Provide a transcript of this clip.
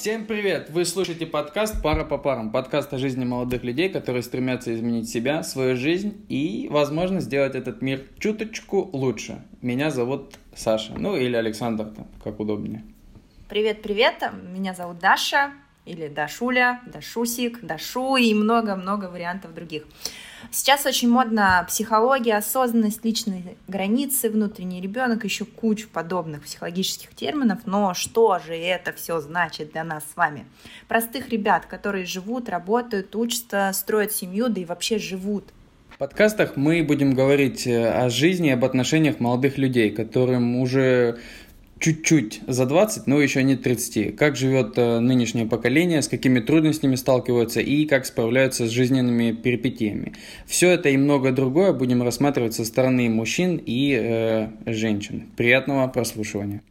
Всем привет! Вы слушаете подкаст «Пара по парам». Подкаст о жизни молодых людей, которые стремятся изменить себя, свою жизнь и, возможно, сделать этот мир чуточку лучше. Меня зовут Саша, ну или Александр, там, как удобнее. Привет-привет, меня зовут Даша, или Дашуля, Дашусик, Дашу и много-много вариантов других. Сейчас очень модно психология, осознанность, личные границы, внутренний ребенок, еще кучу подобных психологических терминов, но что же это все значит для нас с вами? Простых ребят, которые живут, работают, учатся, строят семью, да и вообще живут. В подкастах мы будем говорить э, о жизни, об отношениях молодых людей, которым уже чуть-чуть за 20, но еще нет 30. Как живет э, нынешнее поколение, с какими трудностями сталкиваются и как справляются с жизненными перипетиями. Все это и многое другое будем рассматривать со стороны мужчин и э, женщин. Приятного прослушивания.